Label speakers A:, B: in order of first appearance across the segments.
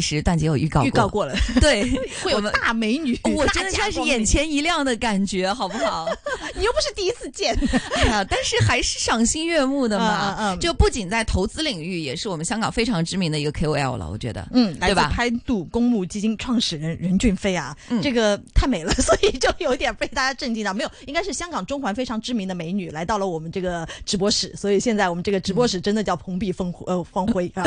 A: 其实段姐有预告
B: 预告过了，
A: 对，
B: 会有大美女，
A: 我真的算是眼前一亮的感觉，好不好？
B: 你又不是第一次见，
A: 哎呀，但是还是赏心悦目的嘛。嗯嗯，就不仅在投资领域，也是我们香港非常知名的一个 KOL 了，我觉得，
B: 嗯，
A: 对吧？
B: 拍度公募基金创始人任俊飞啊，这个太美了，所以就有点被大家震惊到。没有，应该是香港中环非常知名的美女来到了我们这个直播室，所以现在我们这个直播室真的叫蓬荜风呃光辉啊。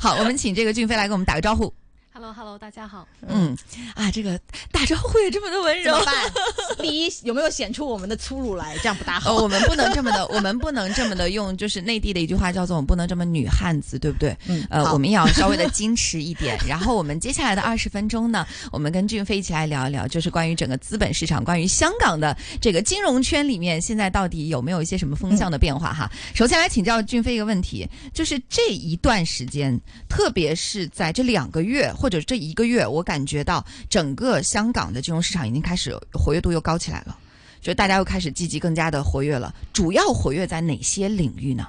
A: 好，我们请这个俊飞来给我们打个招呼。
C: Hello，Hello，大家好。
A: 嗯，啊，这个打招呼也这么的温柔，
B: 第一有没有显出我们的粗鲁来？这样不大好。
A: 我们不能这么的，我们不能这么的用，就是内地的一句话叫做“我们不能这么女汉子”，对不对？嗯。呃，我们也要稍微的矜持一点。然后我们接下来的二十分钟呢，我们跟俊飞一起来聊一聊，就是关于整个资本市场，关于香港的这个金融圈里面，现在到底有没有一些什么风向的变化？哈。首先来请教俊飞一个问题，就是这一段时间，特别是在这两个月或者这一个月。我感觉到整个香港的金融市场已经开始活跃度又高起来了，就大家又开始积极更加的活跃了。主要活跃在哪些领域呢？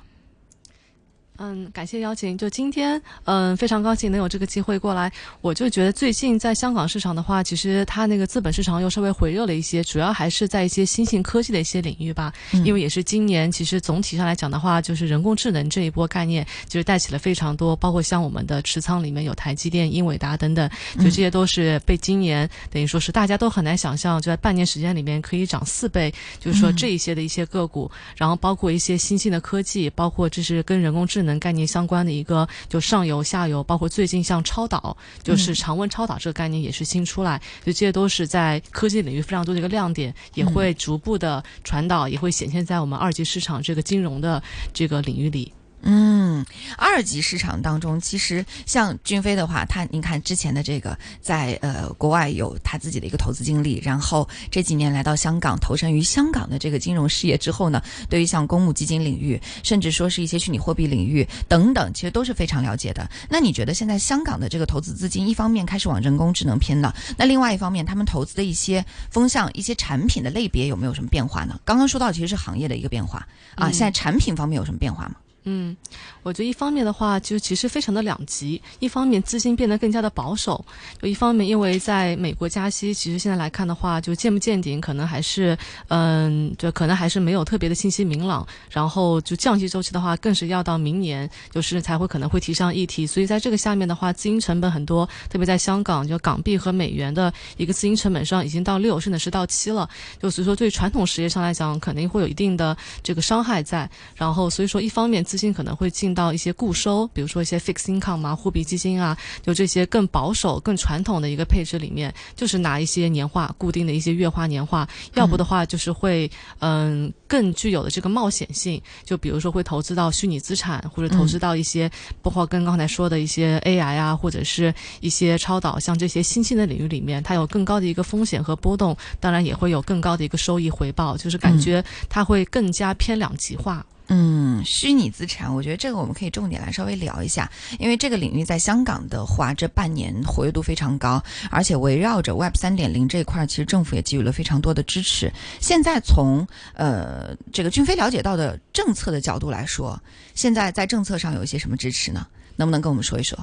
C: 嗯，感谢邀请。就今天，嗯，非常高兴能有这个机会过来。我就觉得最近在香港市场的话，其实它那个资本市场又稍微回热了一些，主要还是在一些新兴科技的一些领域吧。因为也是今年，其实总体上来讲的话，就是人工智能这一波概念，就是带起了非常多，包括像我们的持仓里面有台积电、英伟达等等，就这些都是被今年等于说是大家都很难想象，就在半年时间里面可以涨四倍，就是说这一些的一些个股，然后包括一些新兴的科技，包括这是跟人工智能。能概念相关的一个，就上游、下游，包括最近像超导，就是常温超导这个概念也是新出来，就这些都是在科技领域非常多的一个亮点，也会逐步的传导，也会显现在我们二级市场这个金融的这个领域里。
A: 嗯，二级市场当中，其实像君飞的话，他您看之前的这个在呃国外有他自己的一个投资经历，然后这几年来到香港投身于香港的这个金融事业之后呢，对于像公募基金领域，甚至说是一些虚拟货币领域等等，其实都是非常了解的。那你觉得现在香港的这个投资资金，一方面开始往人工智能偏了，那另外一方面，他们投资的一些风向、一些产品的类别有没有什么变化呢？刚刚说到其实是行业的一个变化啊，现在产品方面有什么变化吗？
C: 嗯，我觉得一方面的话，就其实非常的两极。一方面资金变得更加的保守，就一方面因为在美国加息，其实现在来看的话，就见不见顶，可能还是嗯，就可能还是没有特别的信息明朗。然后就降息周期的话，更是要到明年，就是才会可能会提上议题。所以在这个下面的话，资金成本很多，特别在香港，就港币和美元的一个资金成本上已经到六，甚至是到七了。就所以说，对传统实业上来讲，肯定会有一定的这个伤害在。然后所以说，一方面。金可能会进到一些固收，比如说一些 fixed income 啊、货币基金啊，就这些更保守、更传统的一个配置里面，就是拿一些年化、固定的一些月化年化，要不的话就是会嗯更具有的这个冒险性，就比如说会投资到虚拟资产，或者投资到一些包括跟刚才说的一些 AI 啊，或者是一些超导，像这些新兴的领域里面，它有更高的一个风险和波动，当然也会有更高的一个收益回报，就是感觉它会更加偏两极化。
A: 嗯，嗯虚拟资产，我觉得这个我们可以重点来稍微聊一下，因为这个领域在香港的话，这半年活跃度非常高，而且围绕着 Web 三点零这一块，其实政府也给予了非常多的支持。现在从呃这个俊飞了解到的政策的角度来说，现在在政策上有一些什么支持呢？能不能跟我们说一说？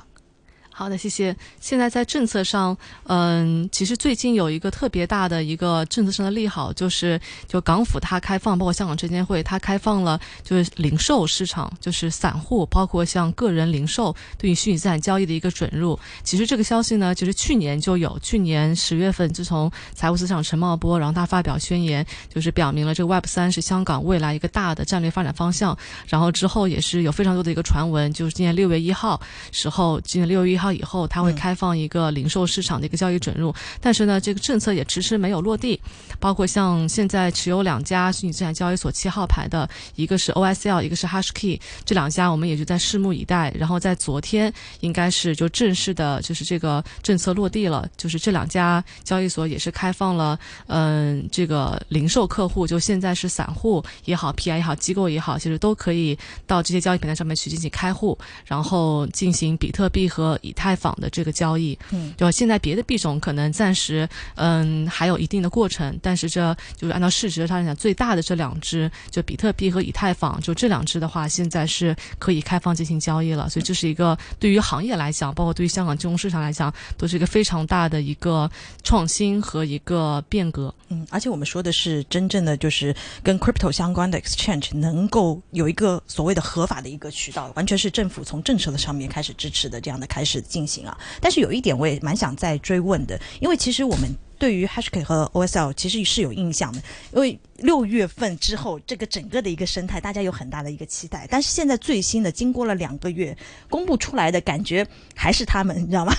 C: 好的，谢谢。现在在政策上，嗯，其实最近有一个特别大的一个政策上的利好，就是就港府它开放，包括香港证监会它开放了，就是零售市场，就是散户，包括像个人零售对于虚拟资产交易的一个准入。其实这个消息呢，就是去年就有，去年十月份，自从财务司长陈茂波，然后他发表宣言，就是表明了这个 Web 三是香港未来一个大的战略发展方向。然后之后也是有非常多的一个传闻，就是今年六月一号时候，今年六月一号。号以后，它会开放一个零售市场的一个交易准入，但是呢，这个政策也迟迟没有落地。包括像现在持有两家虚拟资产交易所七号牌的，一个是 OSL，一个是 HashKey，这两家我们也就在拭目以待。然后在昨天，应该是就正式的，就是这个政策落地了，就是这两家交易所也是开放了，嗯，这个零售客户，就现在是散户也好，PI 也好，机构也好，其实都可以到这些交易平台上面去进行开户，然后进行比特币和以以太坊的这个交易。嗯，就现在别的币种可能暂时嗯还有一定的过程，但是这就是按照市值上来讲，最大的这两只就比特币和以太坊，就这两只的话，现在是可以开放进行交易了。所以这是一个对于行业来讲，包括对于香港金融市场来讲，都是一个非常大的一个创新和一个变革。
B: 嗯，而且我们说的是真正的就是跟 crypto 相关的 exchange 能够有一个所谓的合法的一个渠道，完全是政府从政策的上面开始支持的这样的开始进行啊。但是有一点我也蛮想再追问的，因为其实我们对于 Hashkey 和 OSL 其实是有印象的，因为六月份之后这个整个的一个生态大家有很大的一个期待，但是现在最新的经过了两个月公布出来的感觉还是他们，你知道吗？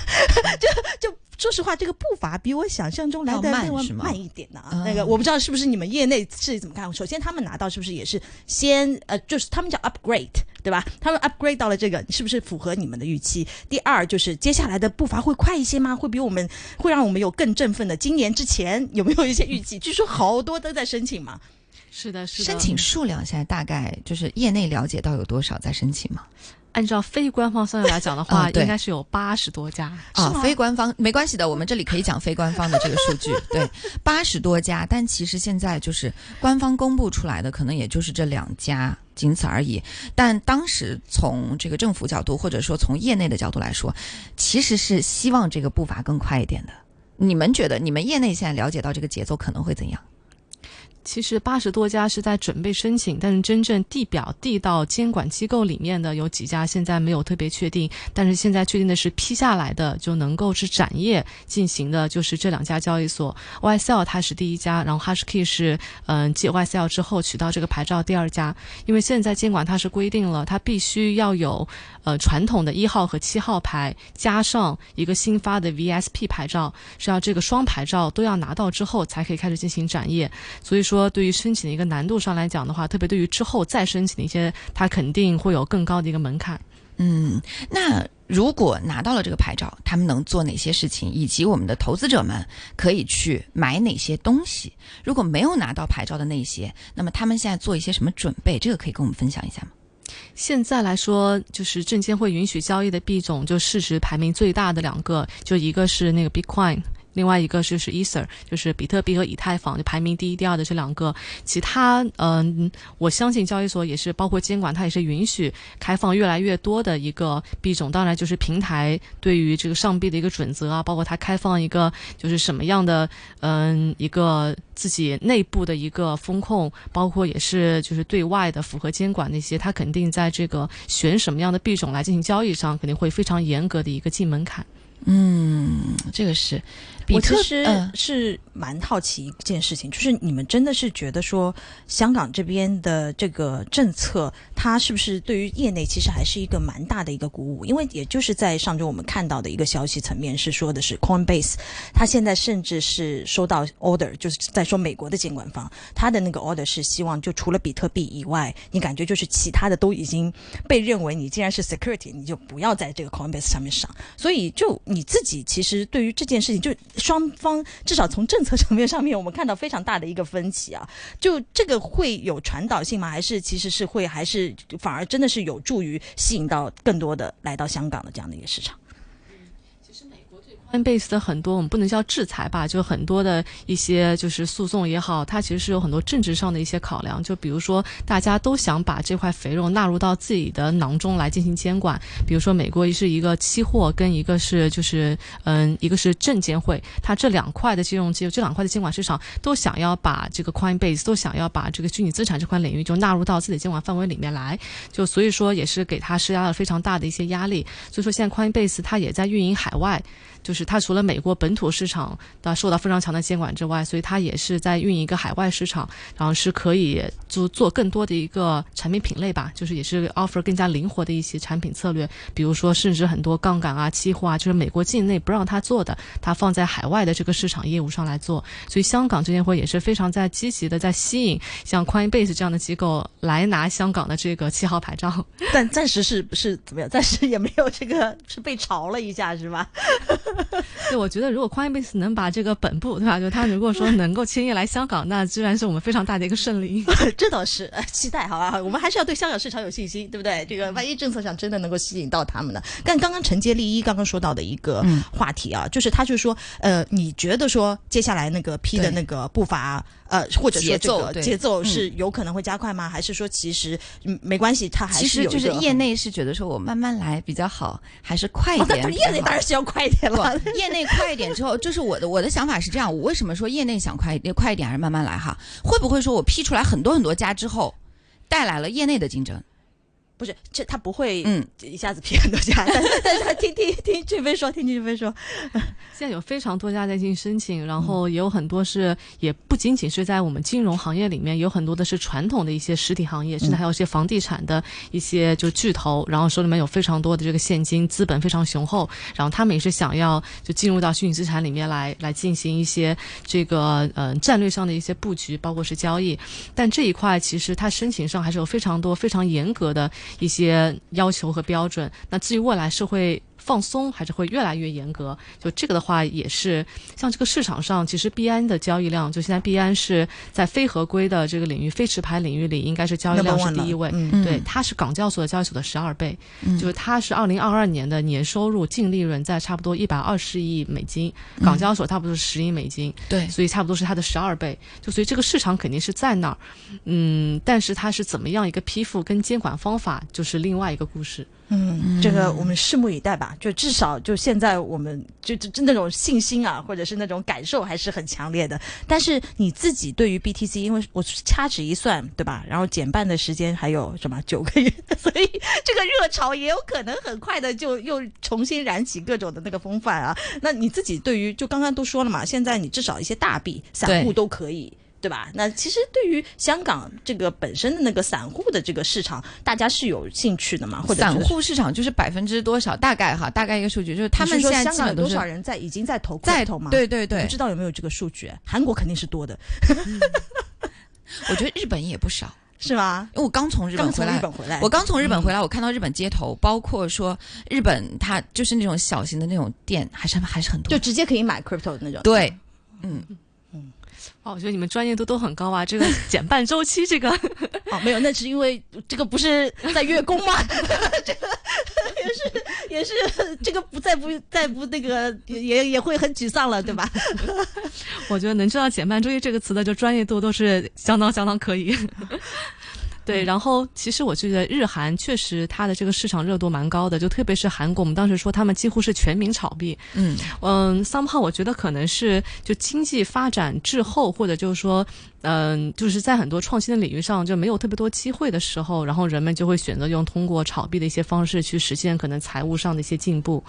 B: 就 就。说实话，这个步伐比我想象中来的
A: 慢
B: 慢一点呢。啊那个我不知道是不是你们业内是怎么看。首先，他们拿到是不是也是先呃，就是他们叫 upgrade，对吧？他们 upgrade 到了这个，是不是符合你们的预期？第二，就是接下来的步伐会快一些吗？会比我们会让我们有更振奋的？今年之前有没有一些预计？据说好多都在申请嘛。
C: 是的，是
A: 的。申请数量现在大概就是业内了解到有多少在申请吗？
C: 按照非官方算来讲的话，应该是有八十多家
A: 啊。非官方没关系的，我们这里可以讲非官方的这个数据。对，八十多家，但其实现在就是官方公布出来的，可能也就是这两家，仅此而已。但当时从这个政府角度，或者说从业内的角度来说，其实是希望这个步伐更快一点的。你们觉得，你们业内现在了解到这个节奏可能会怎样？
C: 其实八十多家是在准备申请，但是真正递表递到监管机构里面的有几家，现在没有特别确定。但是现在确定的是批下来的就能够是展业进行的，就是这两家交易所。YSL 它是第一家，然后 Hashkey 是嗯继 YSL 之后取到这个牌照第二家。因为现在监管它是规定了，它必须要有呃传统的一号和七号牌，加上一个新发的 VSP 牌照，是要这个双牌照都要拿到之后才可以开始进行展业。所以说。说对于申请的一个难度上来讲的话，特别对于之后再申请的一些，它肯定会有更高的一个门槛。
A: 嗯，那如果拿到了这个牌照，他们能做哪些事情，以及我们的投资者们可以去买哪些东西？如果没有拿到牌照的那些，那么他们现在做一些什么准备？这个可以跟我们分享一下吗？
C: 现在来说，就是证监会允许交易的币种，就市值排名最大的两个，就一个是那个 Bitcoin。另外一个就是 Ether，就是比特币和以太坊，就排名第一、第二的这两个。其他，嗯，我相信交易所也是包括监管，它也是允许开放越来越多的一个币种。当然，就是平台对于这个上币的一个准则啊，包括它开放一个就是什么样的，嗯，一个自己内部的一个风控，包括也是就是对外的符合监管那些，它肯定在这个选什么样的币种来进行交易上，肯定会非常严格的一个进门槛。
A: 嗯，这个是。
B: 我其实是蛮好奇一件事情，就是你们真的是觉得说香港这边的这个政策，它是不是对于业内其实还是一个蛮大的一个鼓舞？因为也就是在上周我们看到的一个消息层面是说的是 Coinbase，它现在甚至是收到 order，就是在说美国的监管方，他的那个 order 是希望就除了比特币以外，你感觉就是其他的都已经被认为你既然是 security，你就不要在这个 Coinbase 上面上。所以就你自己其实对于这件事情就。双方至少从政策层面上面，我们看到非常大的一个分歧啊。就这个会有传导性吗？还是其实是会，还是反而真的是有助于吸引到更多的来到香港的这样的一个市场。
C: ？base 的很多，我们不能叫制裁吧，就很多的一些就是诉讼也好，它其实是有很多政治上的一些考量。就比如说，大家都想把这块肥肉纳入到自己的囊中来进行监管。比如说，美国是一个期货，跟一个是就是嗯，一个是证监会，它这两块的金融机构，这两块的监管市场都想要把这个 Coinbase 都想要把这个虚拟资产这块领域就纳入到自己监管范围里面来。就所以说，也是给他施加了非常大的一些压力。所以说，现在 Coinbase 它也在运营海外。就是它除了美国本土市场的受到非常强的监管之外，所以它也是在运营一个海外市场，然后是可以做做更多的一个产品品类吧，就是也是 offer 更加灵活的一些产品策略，比如说甚至很多杠杆啊、期货啊，就是美国境内不让它做的，它放在海外的这个市场业务上来做。所以香港证监会也是非常在积极的在吸引像 Coinbase 这样的机构来拿香港的这个七号牌照，
B: 但暂时是是怎么样？暂时也没有这个是被炒了一下是吧？
C: 对，我觉得如果 Coinbase 能把这个本部，对吧？就他如果说能够轻易来香港，那自然是我们非常大的一个胜利。
B: 这倒是，期待好吧？我们还是要对香港市场有信心，对不对？这个万一政策上真的能够吸引到他们呢？但刚刚承接利一刚刚说到的一个话题啊，就是他就说，呃，你觉得说接下来那个批的那个步伐？呃，或者说这个节奏是有可能会加快吗？还是说其实没关系，它还是
A: 其实就是业内是觉得说我慢慢来比较好，还是快一点？
B: 业内当然是要快一点了。
A: 业内快一点之后，就是我的我的想法是这样：我为什么说业内想快快一点，还是慢慢来？哈，会不会说我批出来很多很多家之后，带来了业内的竞争？
B: 不是，这他不会，嗯，一下子批很多家，但是但是他听听听俊飞说，听俊飞说，
C: 现在有非常多家在进行申请，然后也有很多是，也不仅仅是在我们金融行业里面，有很多的是传统的一些实体行业，甚至还有一些房地产的一些就巨头，然后手里面有非常多的这个现金资本非常雄厚，然后他们也是想要就进入到虚拟资产里面来来进行一些这个呃战略上的一些布局，包括是交易，但这一块其实它申请上还是有非常多非常严格的。一些要求和标准，那至于未来社会。放松还是会越来越严格，就这个的话也是像这个市场上，其实币安的交易量，就现在币安是在非合规的这个领域、非持牌领域里，应该是交易量是第一位。对，它是港交所的交易所的十二倍，就是它是二零二二年的年收入净利润在差不多一百二十亿美金，港交所差不多是十亿美金，
A: 对，
C: 所以差不多是它的十二倍。就所以这个市场肯定是在那儿，嗯，但是它是怎么样一个批复跟监管方法，就是另外一个故事。
B: 嗯，这个我们拭目以待吧。就至少就现在，我们就就那种信心啊，或者是那种感受还是很强烈的。但是你自己对于 BTC，因为我掐指一算，对吧？然后减半的时间还有什么九个月，所以这个热潮也有可能很快的就又重新燃起各种的那个风范啊。那你自己对于就刚刚都说了嘛，现在你至少一些大币散户都可以。对吧？那其实对于香港这个本身的那个散户的这个市场，大家是有兴趣的嘛？或者
A: 散户市场就是百分之多少？大概哈，大概一个数据就是他们现在
B: 香港有多少人在已经在投
A: 在
B: 投嘛？
A: 对对对，
B: 不知道有没有这个数据？韩国肯定是多的，
A: 我觉得日本也不少，
B: 是吗？
A: 因为我刚从日本回来，我刚从日本回来，我看到日本街头，包括说日本它就是那种小型的那种店，还是还是很多，
B: 就直接可以买 crypto 的那种。
A: 对，嗯。
C: 哦，我觉得你们专业度都很高啊！这个 减半周期，这个
B: 哦，没有，那是因为这个不是在月供吗？这个也是也是这个不再不再不那个也也会很沮丧了，对吧？
C: 我觉得能知道减半周期这个词的，就专业度都是相当相当可以。对，然后其实我觉得日韩确实它的这个市场热度蛮高的，就特别是韩国，我们当时说他们几乎是全民炒币。嗯嗯，somehow 我觉得可能是就经济发展滞后，或者就是说，嗯，就是在很多创新的领域上就没有特别多机会的时候，然后人们就会选择用通过炒币的一些方式去实现可能财务上的一些进步。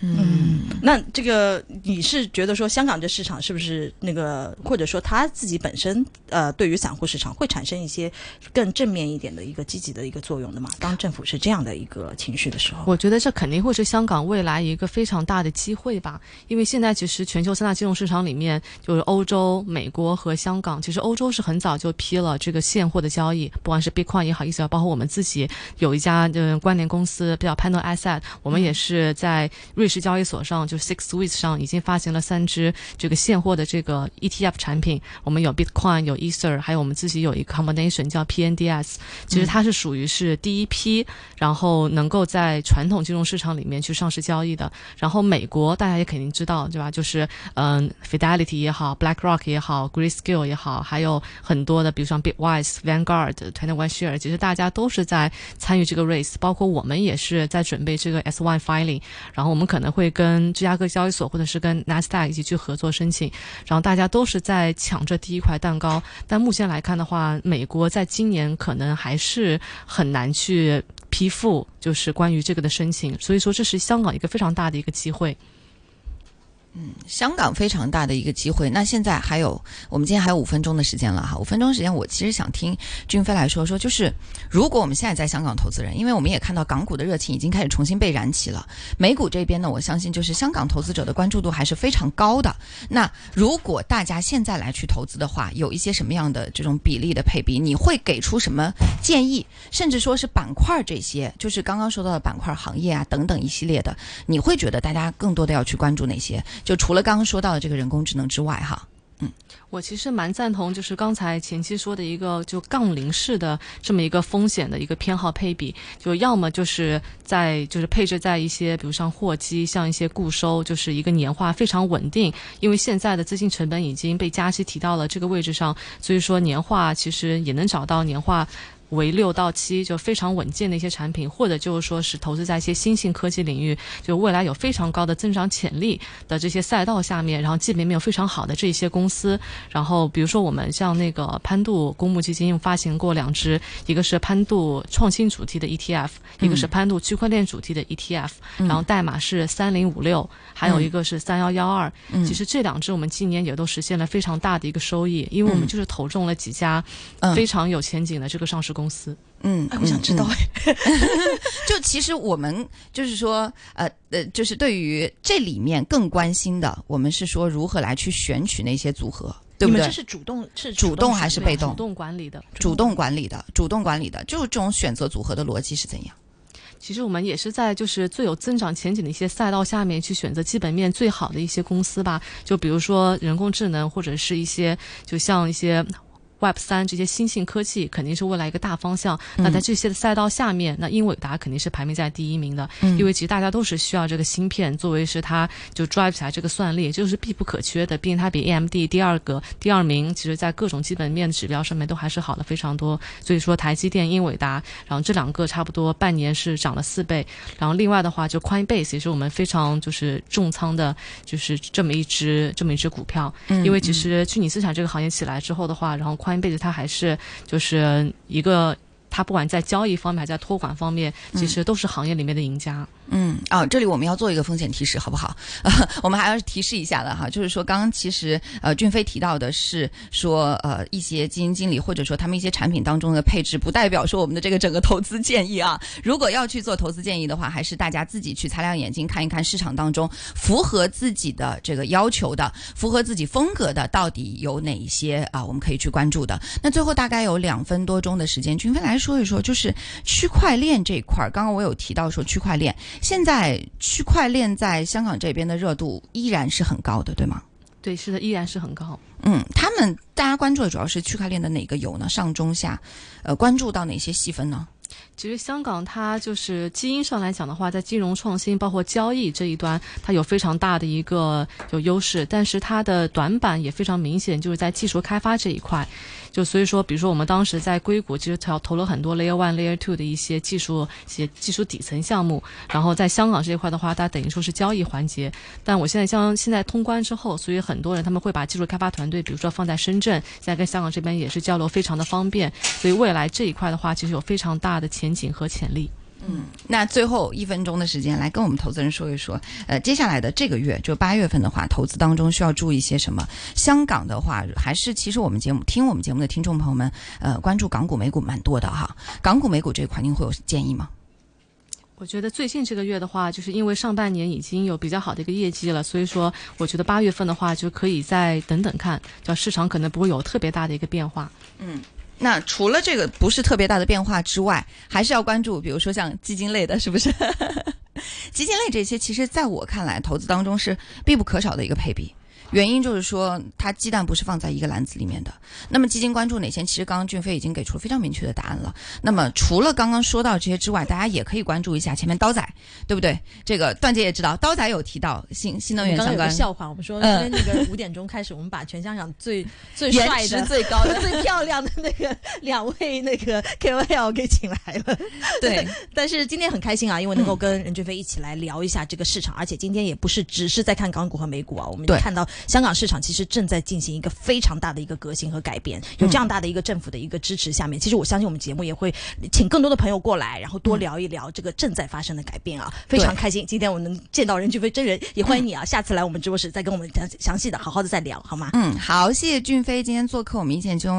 B: 嗯，那这个你是觉得说香港这市场是不是那个，或者说他自己本身呃，对于散户市场会产生一些更正面一点的一个积极的一个作用的嘛？当政府是这样的一个情绪的时候，
C: 我觉得这肯定会是香港未来一个非常大的机会吧。因为现在其实全球三大金融市场里面，就是欧洲、美国和香港。其实欧洲是很早就批了这个现货的交易，不管是 Bitcoin 也好，意思包括我们自己有一家嗯关联公司，叫 Panel Asset，我们也是在。瑞士交易所上，就是 Six Swiss 上已经发行了三只这个现货的这个 ETF 产品。我们有 Bitcoin，有 Ether，还有我们自己有一个 combination 叫 PNDS。其实它是属于是第一批，然后能够在传统金融市场里面去上市交易的。然后美国大家也肯定知道，对吧？就是嗯，Fidelity 也好，BlackRock 也好，Grayscale 也好，还有很多的，比如像 Bitwise、Vanguard、Twenty One Share，其实大家都是在参与这个 race，包括我们也是在准备这个 S One filing。然后我们。可能会跟芝加哥交易所或者是跟纳斯达克一起去合作申请，然后大家都是在抢这第一块蛋糕。但目前来看的话，美国在今年可能还是很难去批复，就是关于这个的申请。所以说，这是香港一个非常大的一个机会。
A: 嗯，香港非常大的一个机会。那现在还有，我们今天还有五分钟的时间了哈。五分钟时间，我其实想听君飞来说说，就是如果我们现在在香港投资人，因为我们也看到港股的热情已经开始重新被燃起了。美股这边呢，我相信就是香港投资者的关注度还是非常高的。那如果大家现在来去投资的话，有一些什么样的这种比例的配比，你会给出什么建议？甚至说是板块这些，就是刚刚说到的板块、行业啊等等一系列的，你会觉得大家更多的要去关注哪些？就除了刚刚说到的这个人工智能之外，哈，
C: 嗯，我其实蛮赞同，就是刚才前期说的一个就杠铃式的这么一个风险的一个偏好配比，就要么就是在就是配置在一些，比如像货基，像一些固收，就是一个年化非常稳定，因为现在的资金成本已经被加息提到了这个位置上，所以说年化其实也能找到年化。为六到七就非常稳健的一些产品，或者就是说是投资在一些新兴科技领域，就未来有非常高的增长潜力的这些赛道下面，然后基本面有非常好的这些公司，然后比如说我们像那个潘度公募基金发行过两只，一个是潘度创新主题的 ETF，一个是潘度区块链主题的 ETF，然后代码是三零五六，还有一个是三幺幺二。其实这两只我们今年也都实现了非常大的一个收益，因为我们就是投中了几家非常有前景的这个上市公。公司，
B: 嗯，我想知道哎，
A: 就其实我们就是说，呃呃，就是对于这里面更关心的，我们是说如何来去选取那些组合，对不对？
B: 这是主动是
A: 主动还是被动？
C: 主动管理的，
A: 主动管理的，主动管理的，就是这种选择组合的逻辑是怎样？
C: 其实我们也是在就是最有增长前景的一些赛道下面去选择基本面最好的一些公司吧，就比如说人工智能或者是一些，就像一些。Web 三这些新兴科技肯定是未来一个大方向。那在这些的赛道下面，那英伟达肯定是排名在第一名的。嗯，因为其实大家都是需要这个芯片作为是它就 drive 起来这个算力，就是必不可缺的。毕竟它比 AMD 第二个第二名，其实在各种基本面指标上面都还是好了非常多。所以说台积电、英伟达，然后这两个差不多半年是涨了四倍。然后另外的话，就 Coinbase 也是我们非常就是重仓的，就是这么一只这么一只股票。嗯，因为其实虚拟资产这个行业起来之后的话，然后宽。辈子，它还是就是一个，它不管在交易方面，还在托管方面，其实都是行业里面的赢家。
A: 嗯嗯啊，这里我们要做一个风险提示，好不好？我们还要提示一下的哈，就是说，刚刚其实呃，俊飞提到的是说，呃，一些基金经理或者说他们一些产品当中的配置，不代表说我们的这个整个投资建议啊。如果要去做投资建议的话，还是大家自己去擦亮眼睛看一看市场当中符合自己的这个要求的、符合自己风格的到底有哪一些啊？我们可以去关注的。那最后大概有两分多钟的时间，俊飞来说一说，就是区块链这一块儿。刚刚我有提到说区块链。现在区块链在香港这边的热度依然是很高的，对吗？
C: 对，是的，依然是很高。
A: 嗯，他们大家关注的主要是区块链的哪个油呢？上中下，呃，关注到哪些细分呢？
C: 其实香港它就是基因上来讲的话，在金融创新包括交易这一端，它有非常大的一个有优势，但是它的短板也非常明显，就是在技术开发这一块。就所以说，比如说我们当时在硅谷，其实投投了很多 Layer One、Layer Two 的一些技术、一些技术底层项目。然后在香港这一块的话，它等于说是交易环节。但我现在像现在通关之后，所以很多人他们会把技术开发团队，比如说放在深圳，现在跟香港这边也是交流非常的方便。所以未来这一块的话，其实有非常大的前景和潜力。
A: 嗯，那最后一分钟的时间，来跟我们投资人说一说，呃，接下来的这个月，就八月份的话，投资当中需要注意些什么？香港的话，还是其实我们节目听我们节目的听众朋友们，呃，关注港股、美股蛮多的哈。港股、美股这一块，您会有建议吗？
C: 我觉得最近这个月的话，就是因为上半年已经有比较好的一个业绩了，所以说我觉得八月份的话就可以再等等看，叫市场可能不会有特别大的一个变化。
A: 嗯。那除了这个不是特别大的变化之外，还是要关注，比如说像基金类的，是不是？基金类这些，其实在我看来，投资当中是必不可少的一个配比。原因就是说，它鸡蛋不是放在一个篮子里面的。那么基金关注哪些？其实刚刚俊飞已经给出了非常明确的答案了。那么除了刚刚说到这些之外，大家也可以关注一下前面刀仔，对不对？这个段姐也知道，刀仔有提到新新能源相关。
B: 笑话，我们说今天那个五点钟开始，我们把全香港最最帅的、
A: 最高的、
B: 最漂亮的那个两位那个 KOL 给请来了。对，但是今天很开心啊，因为能够跟任俊飞一起来聊一下这个市场，而且今天也不是只是在看港股和美股啊，我们看到。香港市场其实正在进行一个非常大的一个革新和改变。有这样大的一个政府的一个支持下面，其实我相信我们节目也会请更多的朋友过来，然后多聊一聊这个正在发生的改变啊，非常开心。今天我能见到任俊飞真人，也欢迎你啊，下次来我们直播室再跟我们详详细的好好的再聊，好吗？
A: 嗯，好，谢谢俊飞今天做客我们一见钟。